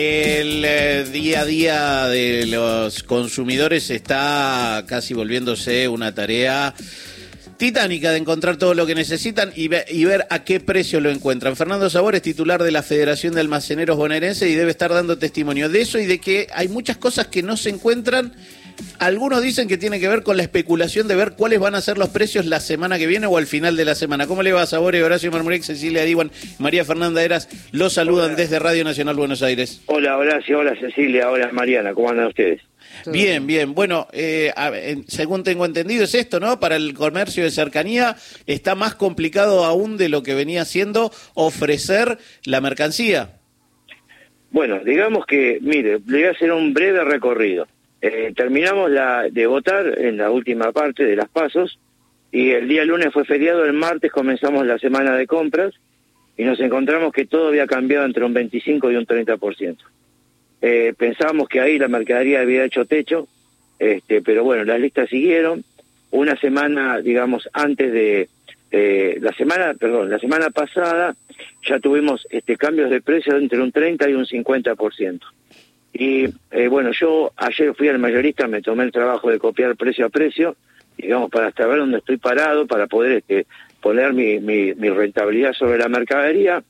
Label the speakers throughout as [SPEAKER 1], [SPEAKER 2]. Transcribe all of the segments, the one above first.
[SPEAKER 1] El eh, día a día de los consumidores está casi volviéndose una tarea titánica de encontrar todo lo que necesitan y, y, ver a qué precio lo encuentran. Fernando Sabor es titular de la Federación de Almaceneros Bonaerense y debe estar dando testimonio de eso y de que hay muchas cosas que no se encuentran. Algunos dicen que tiene que ver con la especulación de ver cuáles van a ser los precios la semana que viene o al final de la semana. ¿Cómo le va a Sabor, Horacio Marmurek, Cecilia Diwan, María Fernanda Eras? Los saludan desde Radio Nacional Buenos Aires.
[SPEAKER 2] Hola Horacio, hola Cecilia, hola Mariana, ¿cómo andan ustedes?
[SPEAKER 1] Bien, bien. Bueno, eh, según tengo entendido es esto, ¿no? Para el comercio de cercanía está más complicado aún de lo que venía siendo ofrecer la mercancía.
[SPEAKER 2] Bueno, digamos que, mire, le voy a hacer un breve recorrido. Eh, terminamos la, de votar en la última parte de las pasos y el día lunes fue feriado, el martes comenzamos la semana de compras y nos encontramos que todo había cambiado entre un 25 y un 30%. Eh, pensábamos que ahí la mercadería había hecho techo, este, pero bueno, las listas siguieron. Una semana, digamos, antes de la semana, perdón, la semana pasada ya tuvimos este cambios de precio entre un 30 y un 50%. Y eh, bueno, yo ayer fui al mayorista, me tomé el trabajo de copiar precio a precio, digamos, para saber dónde estoy parado, para poder este, poner mi, mi, mi rentabilidad sobre la mercadería.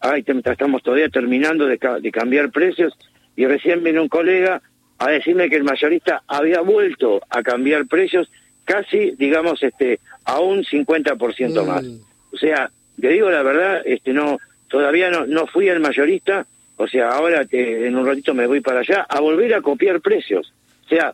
[SPEAKER 2] Ay, estamos todavía terminando de, de cambiar precios y recién vino un colega a decirme que el mayorista había vuelto a cambiar precios casi, digamos, este, a un 50% más. Mm. O sea, te digo la verdad, este, no, todavía no, no fui al mayorista, o sea, ahora que en un ratito me voy para allá a volver a copiar precios. O sea,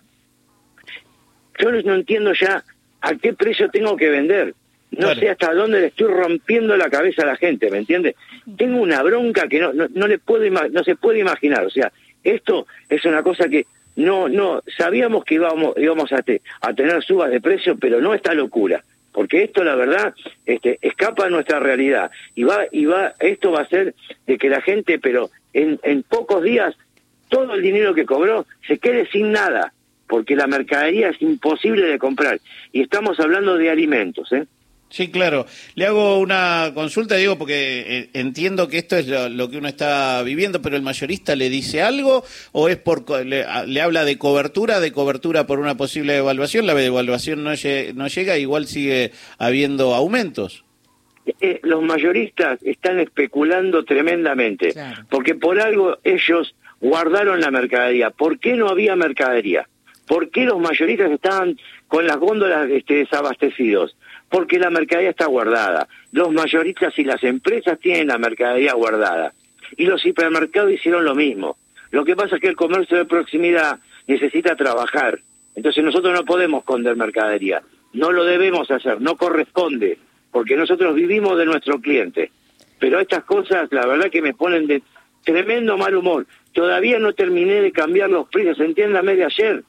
[SPEAKER 2] yo no entiendo ya a qué precio tengo que vender. No sé hasta dónde le estoy rompiendo la cabeza a la gente, ¿me entiende? Tengo una bronca que no, no, no le puedo no se puede imaginar. O sea, esto es una cosa que no, no, sabíamos que íbamos, íbamos a, a tener subas de precio, pero no esta locura, porque esto la verdad este, escapa a nuestra realidad. Y va, y va, esto va a hacer de que la gente, pero en, en pocos días, todo el dinero que cobró se quede sin nada, porque la mercadería es imposible de comprar. Y estamos hablando de alimentos, ¿eh?
[SPEAKER 1] Sí, claro. Le hago una consulta, digo, porque eh, entiendo que esto es lo, que uno está viviendo, pero el mayorista le dice algo o es por le, habla de cobertura, de cobertura por una posible devaluación, la devaluación no, no llega, igual sigue habiendo aumentos.
[SPEAKER 2] Eh, los mayoristas están especulando tremendamente, porque por algo ellos guardaron la mercadería. ¿Por qué no había mercadería? ¿Por qué los mayoristas estaban con las góndolas este, desabastecidos? Porque la mercadería está guardada. Los mayoristas y las empresas tienen la mercadería guardada. Y los hipermercados hicieron lo mismo. Lo que pasa es que el comercio de proximidad necesita trabajar. Entonces nosotros no podemos esconder mercadería. No lo debemos hacer, no corresponde, porque nosotros vivimos de nuestro cliente. Pero estas cosas, la verdad que me ponen de tremendo mal humor. Todavía no terminé de cambiar los precios, entiéndame de ayer.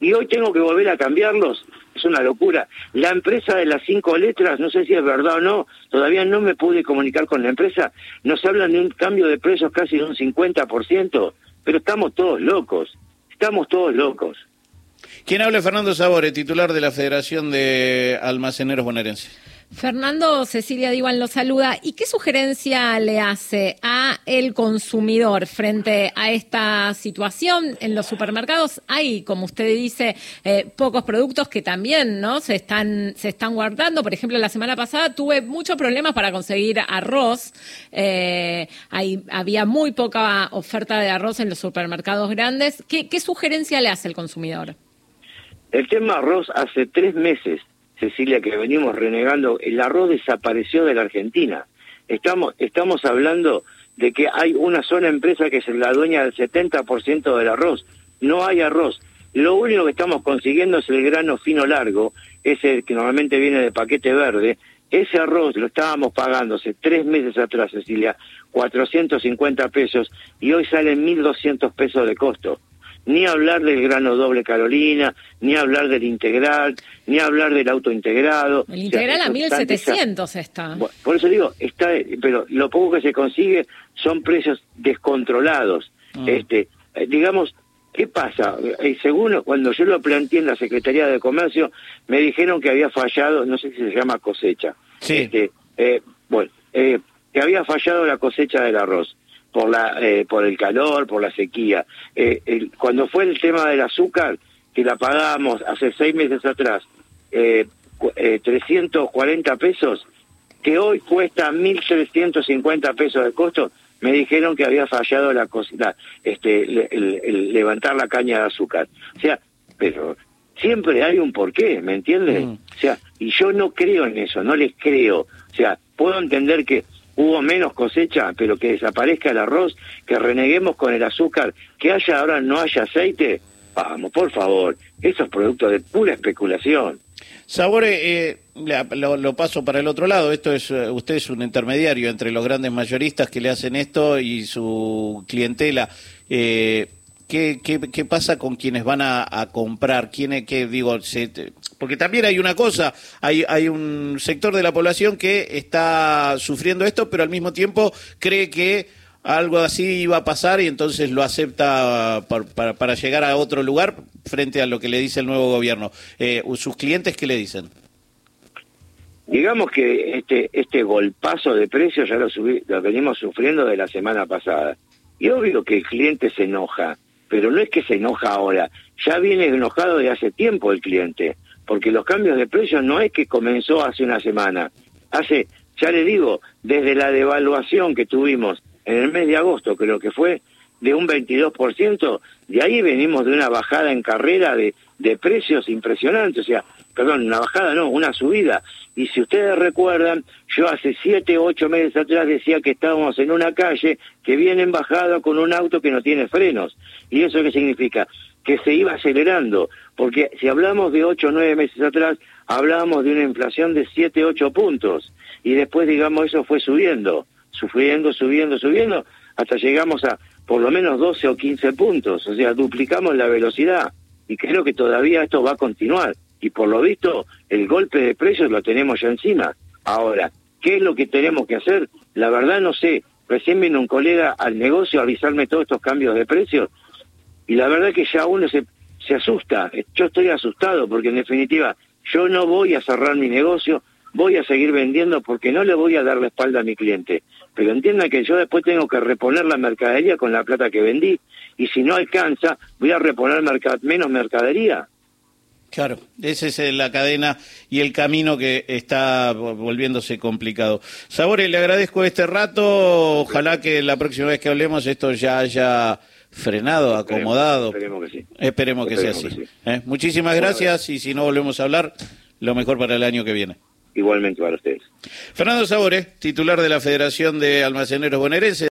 [SPEAKER 2] Y hoy tengo que volver a cambiarlos es una locura. La empresa de las cinco letras, no sé si es verdad o no, todavía no me pude comunicar con la empresa, nos hablan de un cambio de precios casi de un 50%, pero estamos todos locos, estamos todos locos.
[SPEAKER 1] ¿Quién habla? Fernando Sabore, titular de la Federación de Almaceneros Bonaerenses.
[SPEAKER 3] Fernando Cecilia Diwan lo saluda. ¿Y qué sugerencia le hace a el consumidor frente a esta situación? En los supermercados hay, como usted dice, eh, pocos productos que también no se están se están guardando. Por ejemplo, la semana pasada tuve muchos problemas para conseguir arroz. Eh, había muy poca oferta de arroz en los supermercados grandes. ¿Qué, ¿Qué sugerencia le hace el consumidor?
[SPEAKER 2] El tema arroz hace tres meses Cecilia, que venimos renegando, el arroz desapareció de la Argentina. Estamos, estamos hablando de que hay una sola empresa que es la dueña del 70% del arroz. No hay arroz. Lo único que estamos consiguiendo es el grano fino largo, ese que normalmente viene de paquete verde. Ese arroz lo estábamos pagando hace tres meses atrás, Cecilia, 450 pesos y hoy salen 1.200 pesos de costo ni hablar del grano doble Carolina, ni hablar del integral, ni hablar del auto integrado.
[SPEAKER 3] El integral a 1700 está.
[SPEAKER 2] por eso digo, está, pero lo poco que se consigue son precios descontrolados. Ah. Este, eh, digamos, ¿qué pasa? Eh, según cuando yo lo planteé en la Secretaría de Comercio, me dijeron que había fallado, no sé si se llama cosecha.
[SPEAKER 1] Sí.
[SPEAKER 2] Este, eh, bueno, que había fallado la cosecha del arroz. Por la eh, por el calor, por la sequía. Eh, cuando fue el tema del azúcar, que la pagábamos hace seis meses atrás, eh, 340 pesos, que hoy cuesta 1.350 pesos de costo, me dijeron que había fallado la, cosita, este, el, levantar la caña de azúcar. O sea, pero siempre hay un porqué, ¿me entiendes? Mm. O sea, y yo no creo en eso, no les creo. O sea, puedo entender que hubo menos cosecha, pero que desaparezca el arroz, que reneguemos con el azúcar, que haya ahora no haya aceite. Vamos, por favor, eso es producto de pura especulación.
[SPEAKER 1] Sabore, eh, lo, paso para el otro lado. Esto es, eh, usted es un intermediario entre los grandes mayoristas que le hacen esto y su clientela. Eh, ¿qué, qué, pasa con quienes van a, comprar? ¿Quién, qué, digo, porque también hay una cosa, hay, hay un sector de la población que está sufriendo esto, pero al mismo tiempo cree que algo así iba a pasar y entonces lo acepta para, para, llegar a otro lugar frente a lo que le dice el nuevo gobierno. Eh, ¿Sus clientes qué le dicen?
[SPEAKER 2] Digamos que este este golpazo de precios ya lo, lo venimos sufriendo de la semana pasada. Y obvio que el cliente se enoja, pero no es que se enoja ahora, ya viene enojado de hace tiempo el cliente, porque los cambios de precios no es que comenzó hace una semana, hace, ya le digo, desde la devaluación que tuvimos en el mes de agosto, creo que fue, de un 22%, de ahí venimos de una bajada en carrera de, de precios impresionantes, o sea, perdón, una bajada no, una subida. Y si ustedes recuerdan, yo hace siete, ocho meses atrás decía que estábamos en una calle que viene en bajada con un auto que no tiene frenos. ¿Y eso qué significa? Que se iba acelerando, porque si hablamos de ocho o nueve meses atrás, hablábamos de una inflación de siete, ocho puntos, y después, digamos, eso fue subiendo subiendo, subiendo, subiendo, hasta llegamos a por lo menos 12 o 15 puntos, o sea, duplicamos la velocidad y creo que todavía esto va a continuar y por lo visto el golpe de precios lo tenemos ya encima. Ahora, ¿qué es lo que tenemos que hacer? La verdad no sé, recién vino un colega al negocio a avisarme todos estos cambios de precios y la verdad que ya uno se, se asusta, yo estoy asustado porque en definitiva yo no voy a cerrar mi negocio, voy a seguir vendiendo porque no le voy a dar la espalda a mi cliente. Pero entiendan que yo después tengo que reponer la mercadería con la plata que vendí y si no alcanza, voy a reponer menos mercadería.
[SPEAKER 1] Claro, esa es eh, la cadena y el camino que está volviéndose complicado. Sabores, le agradezco este rato. Ojalá que la próxima vez que hablemos esto ya haya frenado, acomodado.
[SPEAKER 2] Esperemos, que sí.
[SPEAKER 1] Esperemos que sea así. ¿Eh? Muchísimas gracias y si no volvemos a hablar, lo mejor para el año que viene.
[SPEAKER 2] Igualmente para ustedes.
[SPEAKER 1] Fernando Sabores, titular de la Federación de Almaceneros Bonaerenses.